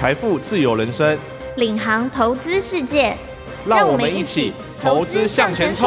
财富自由人生，领航投资世界，让我们一起投资向前冲。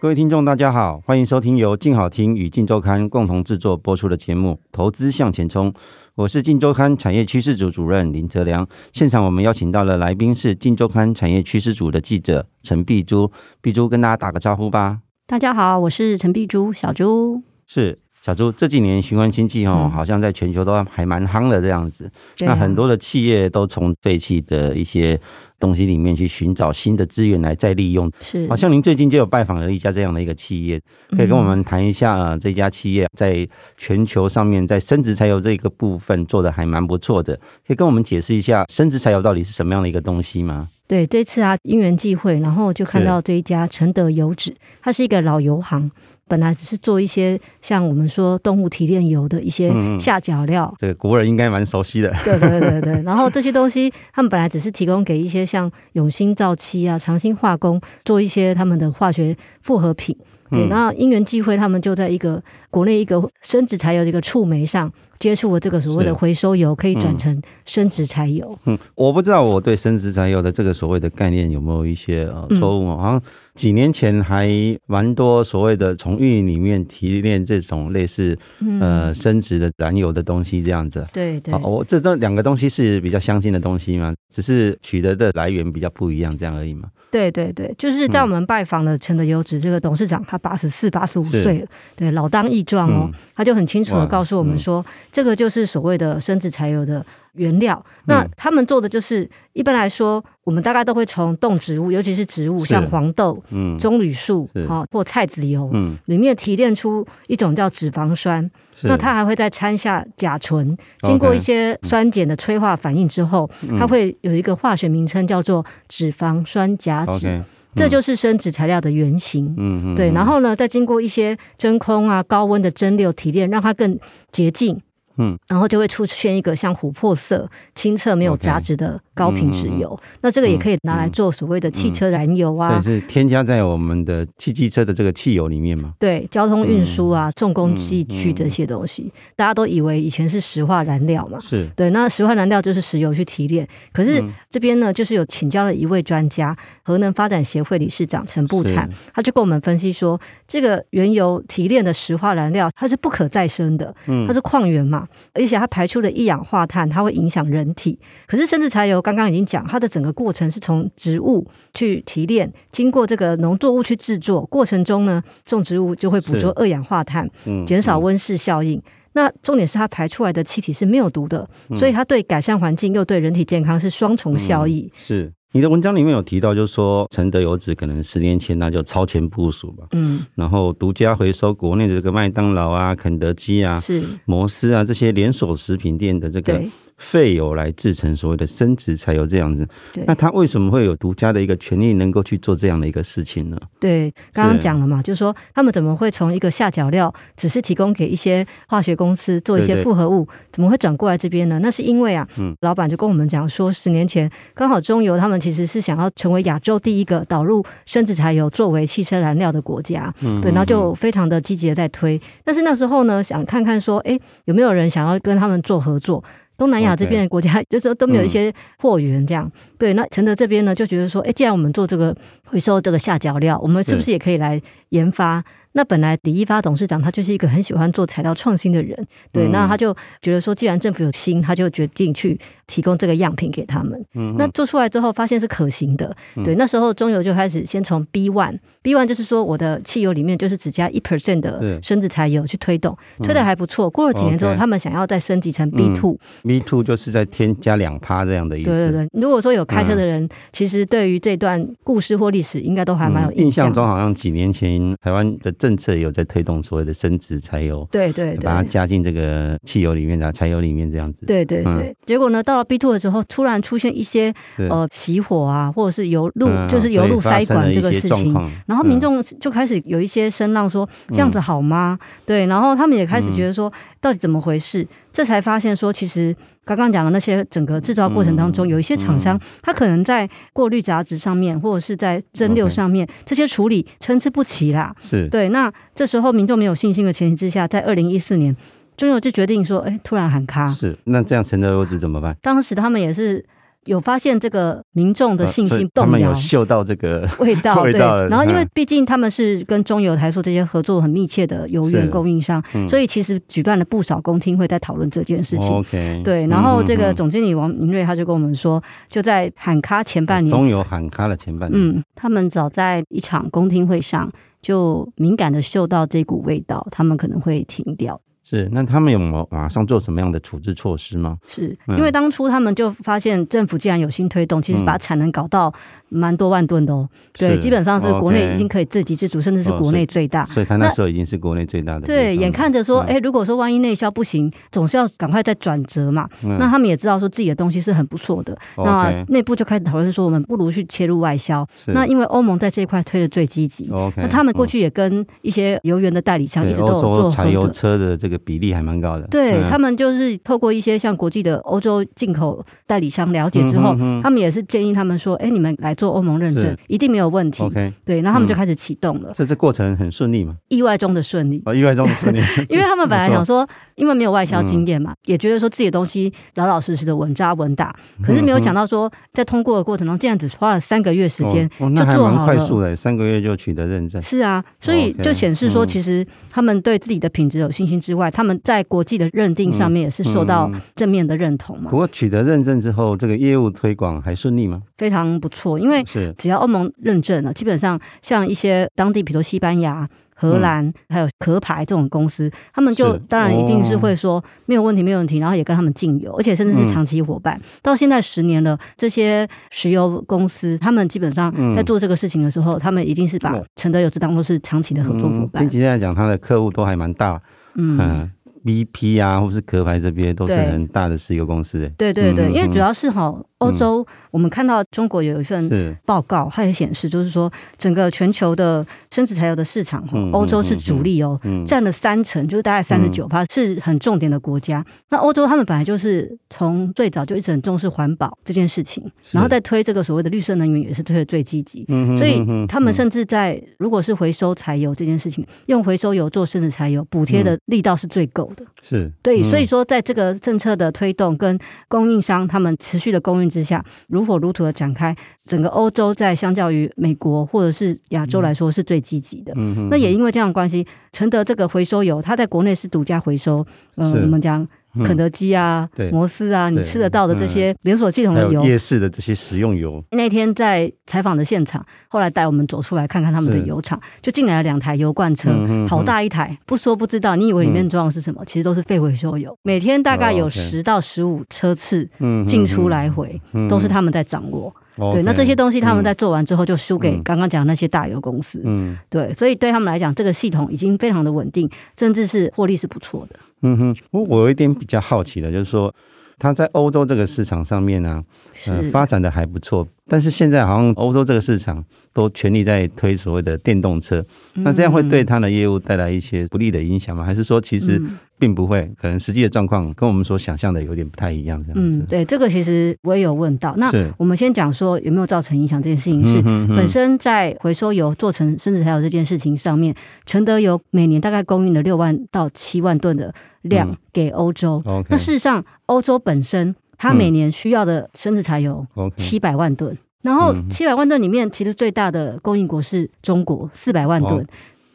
各位听众，大家好，欢迎收听由静好听与静周刊共同制作播出的节目《投资向前冲》。我是静周刊产业趋势组主任林泽良。现场我们邀请到了来宾是静周刊产业趋势组的记者陈碧珠，碧珠跟大家打个招呼吧。大家好，我是陈碧珠，小珠。是。小朱，这几年循环经济哦，嗯、好像在全球都还蛮夯的这样子。嗯、那很多的企业都从废弃的一些东西里面去寻找新的资源来再利用。是，好像您最近就有拜访了一家这样的一个企业，可以跟我们谈一下啊，这家企业在全球上面在生质柴油这个部分做的还蛮不错的，可以跟我们解释一下生质柴油到底是什么样的一个东西吗？对，这次啊因缘际会，然后就看到这一家承德油脂，它是一个老油行。本来只是做一些像我们说动物提炼油的一些下脚料，这个国人应该蛮熟悉的。对对对对，然后这些东西他们本来只是提供给一些像永兴造漆啊、长兴化工做一些他们的化学复合品。对，然后因缘际会，他们就在一个国内一个生质柴油的一个触媒上接触了这个所谓的回收油，可以转成生质柴油。嗯，我不知道我对生质柴油的这个所谓的概念有没有一些呃错误，好像。几年前还蛮多所谓的从玉里面提炼这种类似呃生质的燃油的东西这样子，对对，我这这两个东西是比较相近的东西嘛，只是取得的来源比较不一样这样而已嘛。对对对，就是在我们拜访了陈德油脂这个董事长，他八十四、八十五岁了，对，老当益壮哦，他就很清楚的告诉我们说，这个就是所谓的生质柴油的原料，那他们做的就是一般来说，我们大概都会从动植物，尤其是植物，像黄豆、嗯、棕榈树，好或菜籽油，嗯，里面提炼出一种叫脂肪酸，那它还会再掺下甲醇，经过一些酸碱的催化反应之后，它会有一个化学名称叫做脂肪酸甲酯，这就是生质材料的原型，嗯，对，然后呢，再经过一些真空啊、高温的蒸馏提炼，让它更洁净。嗯，然后就会出现一个像琥珀色、清澈、没有杂质的高品质油。那这个也可以拿来做所谓的汽车燃油啊，所以是添加在我们的汽机车的这个汽油里面嘛？对，交通运输啊、重工机具这些东西，大家都以为以前是石化燃料嘛，是对。那石化燃料就是石油去提炼，可是这边呢，就是有请教了一位专家，核能发展协会理事长陈步产，他就跟我们分析说，这个原油提炼的石化燃料它是不可再生的，它是矿源嘛。而且它排出的一氧化碳，它会影响人体。可是甚至柴油刚刚已经讲，它的整个过程是从植物去提炼，经过这个农作物去制作，过程中呢，种植物就会捕捉二氧化碳，减少温室效应。那重点是它排出来的气体是没有毒的，所以它对改善环境又对人体健康是双重效益。是。你的文章里面有提到，就是说承德油脂可能十年前那就超前部署吧，嗯，然后独家回收国内的这个麦当劳啊、肯德基啊、是摩斯啊这些连锁食品店的这个。废油来制成所谓的生质柴油这样子，那他为什么会有独家的一个权利能够去做这样的一个事情呢？对，刚刚讲了嘛，就是说他们怎么会从一个下脚料，只是提供给一些化学公司做一些复合物，对对怎么会转过来这边呢？那是因为啊，嗯，老板就跟我们讲说，十年前刚好中油他们其实是想要成为亚洲第一个导入生质柴油作为汽车燃料的国家，嗯，对，然后就非常的积极的在推，但是那时候呢，想看看说，哎，有没有人想要跟他们做合作？东南亚这边的国家，就是说都没有一些货源，这样、嗯、对。那承德这边呢，就觉得说，哎，既然我们做这个回收这个下脚料，我们是不是也可以来研发？那本来李一发董事长他就是一个很喜欢做材料创新的人，对，嗯、那他就觉得说，既然政府有心，他就决定去提供这个样品给他们。嗯，那做出来之后发现是可行的，对，那时候中油就开始先从 B one，B one 就是说我的汽油里面就是只加一 percent 的生质柴油去推动，是推的还不错。过了几年之后，嗯、他们想要再升级成 B two，B two 就是在添加两趴这样的意思。对对对，如果说有开车的人，嗯、其实对于这段故事或历史应该都还蛮有印象、嗯。印象中好像几年前台湾的。政策有在推动所谓的升值柴油，对对对，把它加进这个汽油里面啊柴油里面这样子。对对对，嗯、结果呢，到了 B two 的时候，突然出现一些呃熄火啊，或者是油路、嗯、就是油路塞管这个事情，然后民众就开始有一些声浪说、嗯、这样子好吗？对，然后他们也开始觉得说到底怎么回事？这才发现说其实。刚刚讲的那些整个制造过程当中，有一些厂商，他可能在过滤杂质上面，或者是在蒸馏上面，这些处理参差不齐啦。是对。那这时候民众没有信心的前提之下，在二零一四年，中油就决定说，哎，突然喊卡。是，那这样陈德游资怎么办？当时他们也是。有发现这个民众的信心动摇，他们有嗅到这个 味道，味道对。然后因为毕竟他们是跟中油、台塑这些合作很密切的油源供应商，嗯、所以其实举办了不少公听会，在讨论这件事情。OK，对。然后这个总经理王明瑞他就跟我们说，就在喊卡前半年，中油喊卡的前半年，嗯，他们早在一场公听会上就敏感的嗅到这股味道，他们可能会停掉。是，那他们有没有马上做什么样的处置措施吗？是因为当初他们就发现政府既然有心推动，其实把产能搞到蛮多万吨的哦。对，基本上是国内已经可以自给自足，甚至是国内最大。哦，所以他那时候已经是国内最大的。对，眼看着说，哎，如果说万一内销不行，总是要赶快再转折嘛。那他们也知道说自己的东西是很不错的，那内部就开始讨论说，我们不如去切入外销。那因为欧盟在这一块推的最积极，那他们过去也跟一些油源的代理商一直都有做柴油车的这个。比例还蛮高的，对、嗯、他们就是透过一些像国际的欧洲进口代理商了解之后，嗯、哼哼。他们也是建议他们说：“哎，你们来做欧盟认证，一定没有问题。” OK，对，然后他们就开始启动了。所以这过程很顺利嘛？意外中的顺利，哦，意外中的顺利，因为他们本来想说，因为没有外销经验嘛，嗯、也觉得说自己的东西老老实实的稳扎稳打，可是没有想到说，在通过的过程中，竟然只花了三个月时间就做好了，快速的，三个月就取得认证。是啊，所以就显示说，其实他们对自己的品质有信心之外，他们在国际的认定上面也是受到正面的认同嘛。不过取得认证之后，这个业务推广还顺利吗？非常不错，因为只要欧盟认证了，基本上像一些当地，比如西班牙。荷兰、嗯、还有壳牌这种公司，他们就当然一定是会说没有问题，没有问题，然后也跟他们进油，而且甚至是长期伙伴。嗯、到现在十年了，这些石油公司，他们基本上在做这个事情的时候，嗯、他们一定是把承德游资当做是长期的合作伙伴。听起来讲，他的客户都还蛮大，嗯。嗯 BP 啊，或是壳牌这边都是很大的石油公司。对对对，因为主要是哈，欧洲我们看到中国有一份报告，它也显示，就是说整个全球的生质柴油的市场，欧洲是主力哦，占了三成，就是大概三十九趴，是很重点的国家。那欧洲他们本来就是从最早就一直很重视环保这件事情，然后再推这个所谓的绿色能源也是推的最积极。所以他们甚至在如果是回收柴油这件事情，用回收油做生质柴油，补贴的力道是最够的。是对，所以说在这个政策的推动跟供应商他们持续的供应之下，如火如荼的展开，整个欧洲在相较于美国或者是亚洲来说是最积极的。嗯，那也因为这样的关系，承德这个回收油，它在国内是独家回收。嗯，我们讲。肯德基啊，嗯、摩斯啊，你吃得到的这些连锁系统的油，夜市的这些食用油。那天在采访的现场，后来带我们走出来看看他们的油厂，就进来了两台油罐车，好大一台，不说不知道，你以为里面装的是什么？嗯、其实都是废回收油。每天大概有十到十五车次进出来回，都是他们在掌握。对，那这些东西他们在做完之后就输给刚刚讲那些大油公司。嗯，对，所以对他们来讲，这个系统已经非常的稳定，甚至是获利是不错的。嗯哼，我我有一点比较好奇的，就是说，他在欧洲这个市场上面呢，呃，发展的还不错。但是现在好像欧洲这个市场都全力在推所谓的电动车，那这样会对它的业务带来一些不利的影响吗？还是说其实并不会？可能实际的状况跟我们所想象的有点不太一样，这样子。嗯，对，这个其实我也有问到。那我们先讲说有没有造成影响这件事情，是本身在回收油做成生质材料这件事情上面，承德油每年大概供应了六万到七万吨的量给欧洲。那事实上，欧洲本身。它每年需要的生质柴油七百万吨，然后七百万吨里面，其实最大的供应国是中国四百万吨，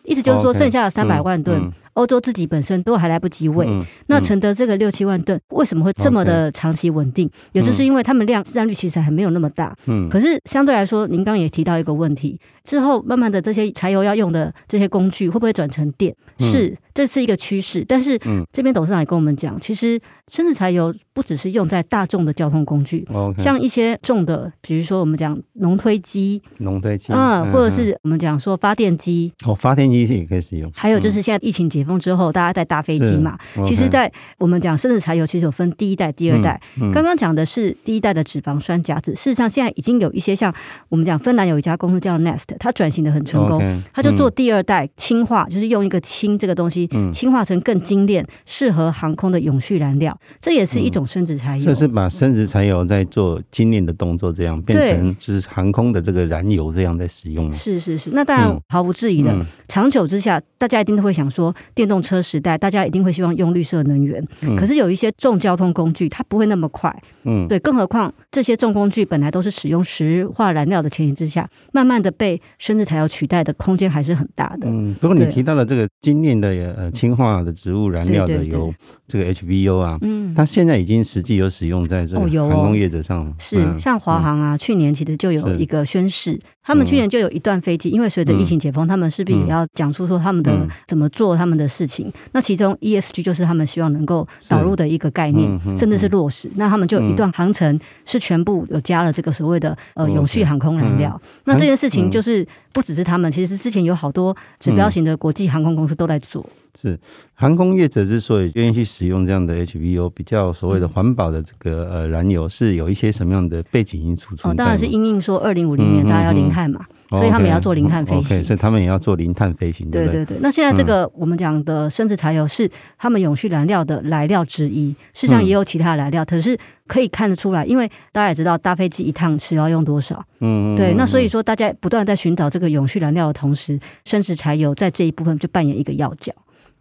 意思就是说剩下的三百万吨，欧洲自己本身都还来不及喂。那承德这个六七万吨为什么会这么的长期稳定？也就是因为他们量市占率其实还没有那么大，嗯可是相对来说，您刚刚也提到一个问题，之后慢慢的这些柴油要用的这些工具会不会转成电？是。这是一个趋势，但是这边董事长也跟我们讲，其实生质柴油不只是用在大众的交通工具，像一些重的，比如说我们讲农推机，农推机，啊，或者是我们讲说发电机，哦，发电机也可以使用。还有就是现在疫情解封之后，大家在搭飞机嘛，其实，在我们讲生质柴油，其实有分第一代、第二代。刚刚讲的是第一代的脂肪酸甲酯，事实上现在已经有一些像我们讲芬兰有一家公司叫 Nest，它转型的很成功，它就做第二代氢化，就是用一个氢这个东西。嗯，氢化成更精炼、适合航空的永续燃料，这也是一种生质柴油。这、嗯、是把生质柴油在做精炼的动作，这样变成就是航空的这个燃油这样在使用。是是是，那当然毫无质疑的，嗯、长久之下，大家一定都会想说，电动车时代，大家一定会希望用绿色能源。嗯、可是有一些重交通工具，它不会那么快。嗯，对，更何况这些重工具本来都是使用石化燃料的前提之下，慢慢的被生质材料取代的空间还是很大的。嗯，不过你提到了这个精炼的呃氢化的植物燃料的油，这个 HVO 啊，嗯，它现在已经实际有使用在这个航空业者上。哦哦、是，嗯、像华航啊，嗯、去年其实就有一个宣示，他们去年就有一段飞机，因为随着疫情解封，他们势必也要讲出说他们的怎么做他们的事情。那其中 ESG 就是他们希望能够导入的一个概念，甚至是落实。那他们就有一段航程是全部有加了这个所谓的呃永续航空燃料。那这件事情就是不只是他们，其实之前有好多指标型的国际航空公司都在做。是航空业者之所以愿意去使用这样的 HVO 比较所谓的环保的这个呃燃油，是有一些什么样的背景因素存在？哦，当然是因应说二零五零年大家要零碳嘛。所以他们也要做零碳飞行，所以他们也要做零碳飞行。对对对。那现在这个我们讲的生质柴油是他们永续燃料的来料之一，事实上也有其他的来料，可是可以看得出来，因为大家也知道搭飞机一趟是要用多少。嗯。对，那所以说大家不断在寻找这个永续燃料的同时，生质柴油在这一部分就扮演一个要角。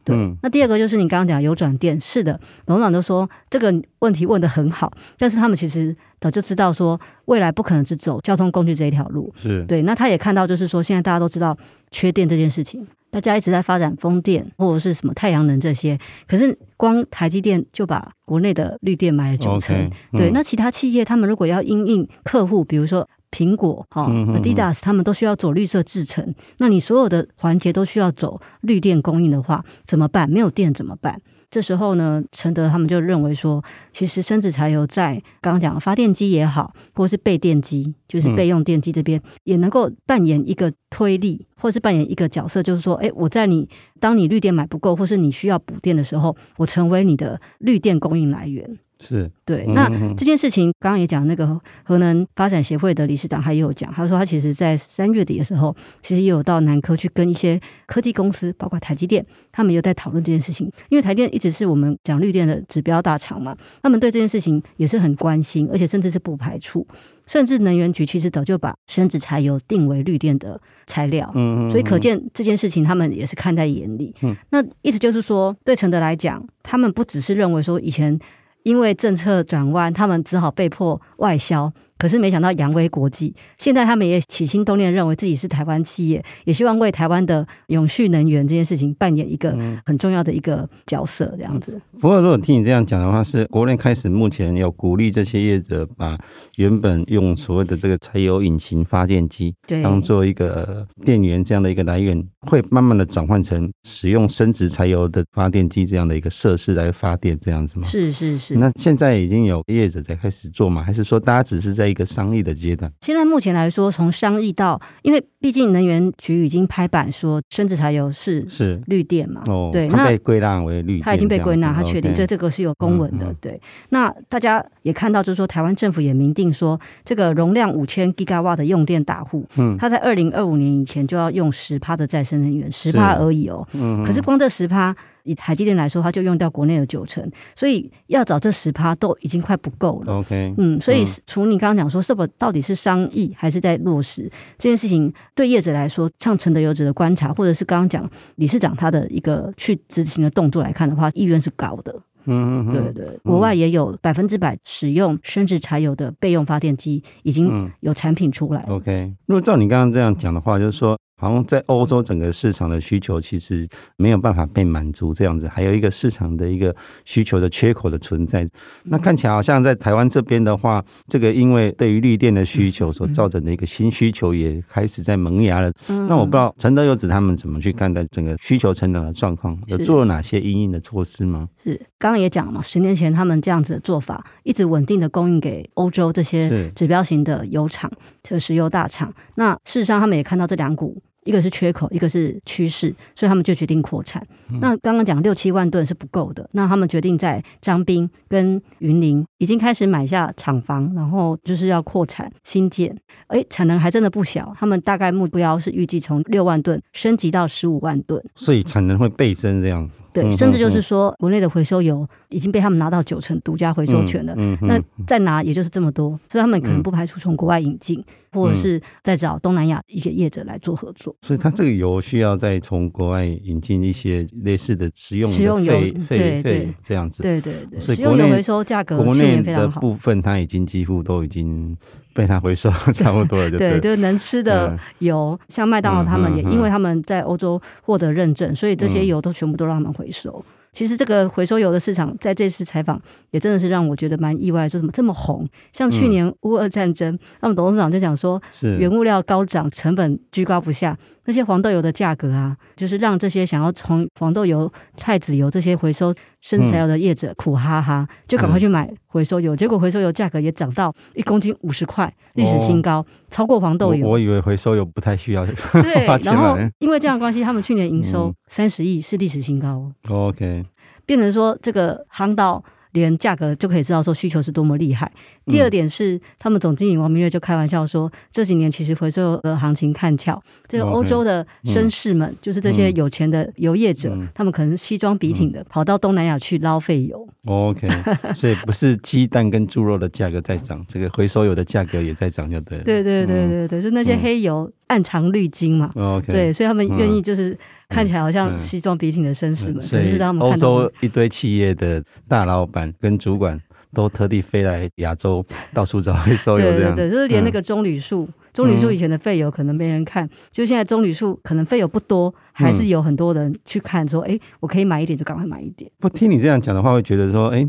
对。那第二个就是你刚刚讲有转电，是的，董事长都说这个问题问得很好，但是他们其实。早就知道说未来不可能只走交通工具这一条路，是对。那他也看到，就是说现在大家都知道缺电这件事情，大家一直在发展风电或者是什么太阳能这些，可是光台积电就把国内的绿电买了九成。Okay, 嗯、对，那其他企业他们如果要因应客户，比如说苹果、哈、Adidas，他们都需要走绿色制程，那你所有的环节都需要走绿电供应的话，怎么办？没有电怎么办？这时候呢，承德他们就认为说，其实生质柴油在刚刚讲的发电机也好，或是备电机，就是备用电机这边，也能够扮演一个推力，或是扮演一个角色，就是说，哎，我在你当你绿电买不够，或是你需要补电的时候，我成为你的绿电供应来源。是对，那这件事情刚刚也讲，那个核能发展协会的理事长他也有讲，他说他其实在三月底的时候，其实也有到南科去跟一些科技公司，包括台积电，他们有在讨论这件事情。因为台电一直是我们讲绿电的指标大厂嘛，他们对这件事情也是很关心，而且甚至是不排除，甚至能源局其实早就把生质柴油定为绿电的材料。嗯，所以可见这件事情他们也是看在眼里。嗯，那意思就是说，对承德来讲，他们不只是认为说以前。因为政策转弯，他们只好被迫外销。可是没想到扬威国际，现在他们也起心动念，认为自己是台湾企业，也希望为台湾的永续能源这件事情扮演一个很重要的一个角色，这样子。不过，如果听你这样讲的话，是国内开始目前有鼓励这些业者把原本用所谓的这个柴油引擎发电机当做一个电源这样的一个来源，会慢慢的转换成使用生质柴油的发电机这样的一个设施来发电，这样子吗？是是是。那现在已经有业者在开始做吗？还是说大家只是在？一个商议的阶段。现在目前来说，从商议到，因为毕竟能源局已经拍板说，生质柴油是是绿电嘛，哦，对，它被归纳为绿电，它已经被归纳，它确定这这个是有公文的，嗯嗯、对。那大家也看到，就是说，台湾政府也明定说，这个容量五千 Gigawatt 的用电大户，嗯，它在二零二五年以前就要用十趴的再生能源，十趴而已哦，嗯，可是光这十趴。以台积电来说，它就用掉国内的九成，所以要找这十趴都已经快不够了。OK，嗯，所以从你刚刚讲说，是否到底是商议还是在落实这件事情，对业者来说，像承德油脂的观察，或者是刚刚讲理事长他的一个去执行的动作来看的话，意愿是高的。嗯嗯，对对，对，国外也有百分之百使用生质柴油的备用发电机，已经有产品出来。OK，如果照你刚刚这样讲的话，就是说。好像在欧洲整个市场的需求其实没有办法被满足，这样子还有一个市场的一个需求的缺口的存在。那看起来好像在台湾这边的话，这个因为对于绿电的需求所造成的一个新需求也开始在萌芽了。那我不知道承德油脂他们怎么去看待整个需求成长的状况，有做了哪些因应的措施吗？是刚刚也讲了嘛，十年前他们这样子的做法，一直稳定的供应给欧洲这些指标型的油厂，就石油大厂。那事实上他们也看到这两股。一个是缺口，一个是趋势，所以他们就决定扩产。嗯、那刚刚讲六七万吨是不够的，那他们决定在张滨跟云林已经开始买下厂房，然后就是要扩产新建。哎，产能还真的不小，他们大概目标是预计从六万吨升级到十五万吨，所以产能会倍增这样子。对，甚至就是说国内的回收油已经被他们拿到九成独家回收权了，嗯那再拿也就是这么多，所以他们可能不排除从国外引进。或者是再找东南亚一个业者来做合作。所以它这个油需要再从国外引进一些类似的食用食用油，对对，这样子。对对对，所以食用油回收价格国内的部分，它已经几乎都已经被它回收 差不多了。对，就是能吃的油，像麦当劳他们也，因为他们在欧洲获得认证，所以这些油都全部都让他们回收。其实这个回收油的市场，在这次采访也真的是让我觉得蛮意外，说怎么这么红？像去年乌俄战争，那么董事长就讲说，是原物料高涨，成本居高不下。那些黄豆油的价格啊，就是让这些想要从黄豆油、菜籽油这些回收生产油的业者苦哈哈，就赶快去买回收油。结果回收油价格也涨到一公斤五十块，历史新高，超过黄豆油。我，我以为回收油不太需要。对，然后因为这样的关系，他们去年营收三十亿是历史新高。OK，变成说这个航道。连价格就可以知道说需求是多么厉害。第二点是，他们总经理王明月就开玩笑说，这几年其实回收的行情看俏。这个欧洲的绅士们，就是这些有钱的游业者，他们可能西装笔挺的跑到东南亚去捞废油。OK，所以不是鸡蛋跟猪肉的价格在涨，这个回收油的价格也在涨，就对了。对对对对对，就那些黑油暗藏绿金嘛。OK，对，所以他们愿意就是。看起来好像西装笔挺的绅士们，可是他们欧洲一堆企业的大老板跟主管都特地飞来亚洲，到处找回收油。对对对，就是连那个棕榈树，棕榈树以前的废油可能没人看，就现在棕榈树可能废油不多。还是有很多人去看，说，哎，我可以买一点，就赶快买一点。不听你这样讲的话，会觉得说，哎，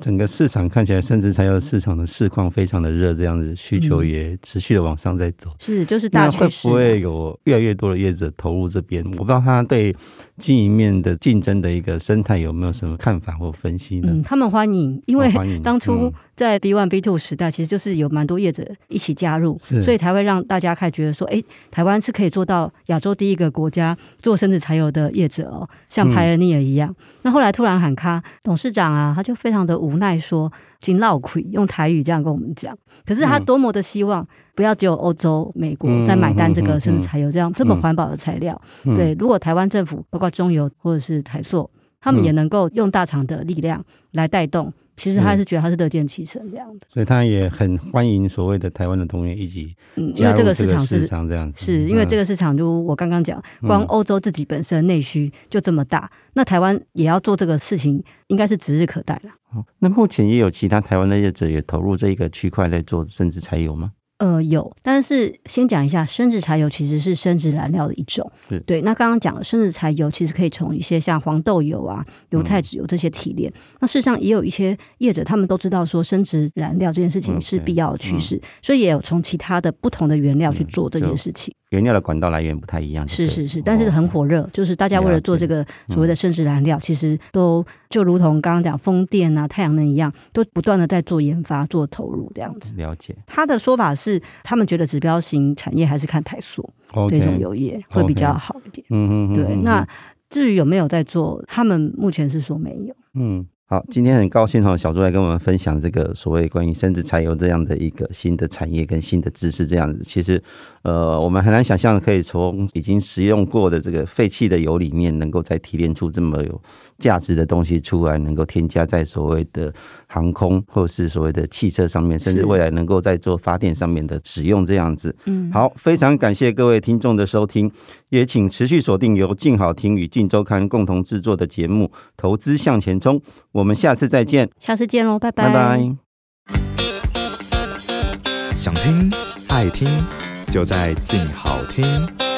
整个市场看起来，甚至材料市场的市况非常的热，这样子需求也持续的往上在走。是，就是大趋势。会不会有越来越多的业者投入这边？我不知道他对经营面的竞争的一个生态有没有什么看法或分析呢？嗯，他们欢迎，因为 当初在 B one B two 时代，其实就是有蛮多业者一起加入，所以才会让大家开始觉得说，哎，台湾是可以做到亚洲第一个国家做。甚至柴油的业者哦，像 Pioneer 一样。嗯、那后来突然喊卡，董事长啊，他就非常的无奈说：“金烙亏，用台语这样跟我们讲。”可是他多么的希望，不要只有欧洲、美国在买单这个甚至柴油这样这么环保的材料。嗯、对，如果台湾政府包括中油或者是台塑，他们也能够用大厂的力量来带动。其实他还是觉得他是乐见其成这样子，所以他也很欢迎所谓的台湾的同业一起，嗯，因为这个市场是这样子，是因为这个市场，就我刚刚讲，光欧洲自己本身内需就这么大，那台湾也要做这个事情，应该是指日可待了。好，那目前也有其他台湾的业者也投入这一个区块来做甚至才有吗？呃，有，但是先讲一下，生质柴油其实是生质燃料的一种。对，那刚刚讲了，生质柴油其实可以从一些像黄豆油啊、油菜籽油这些提炼。嗯、那事实上也有一些业者，他们都知道说生质燃料这件事情是必要的趋势，嗯、所以也有从其他的不同的原料去做这件事情。原料的管道来源不太一样，是是是，但是很火热，哦、就是大家为了做这个所谓的生质燃料，嗯、其实都就如同刚刚讲风电啊、太阳能一样，都不断的在做研发、做投入这样子。了解。他的说法是，他们觉得指标型产业还是看台塑这种油业会比较好一点。嗯嗯对，那至于有没有在做，他们目前是说没有。嗯。好，今天很高兴哈，小朱来跟我们分享这个所谓关于生殖柴油这样的一个新的产业跟新的知识，这样子，其实呃，我们很难想象可以从已经使用过的这个废弃的油里面，能够再提炼出这么有价值的东西出来，能够添加在所谓的航空或是所谓的汽车上面，甚至未来能够在做发电上面的使用这样子。嗯，好，非常感谢各位听众的收听，也请持续锁定由静好听与静周刊共同制作的节目《投资向前冲》。我们下次再见，下次见喽，拜拜。拜拜。想听爱听，就在静好听。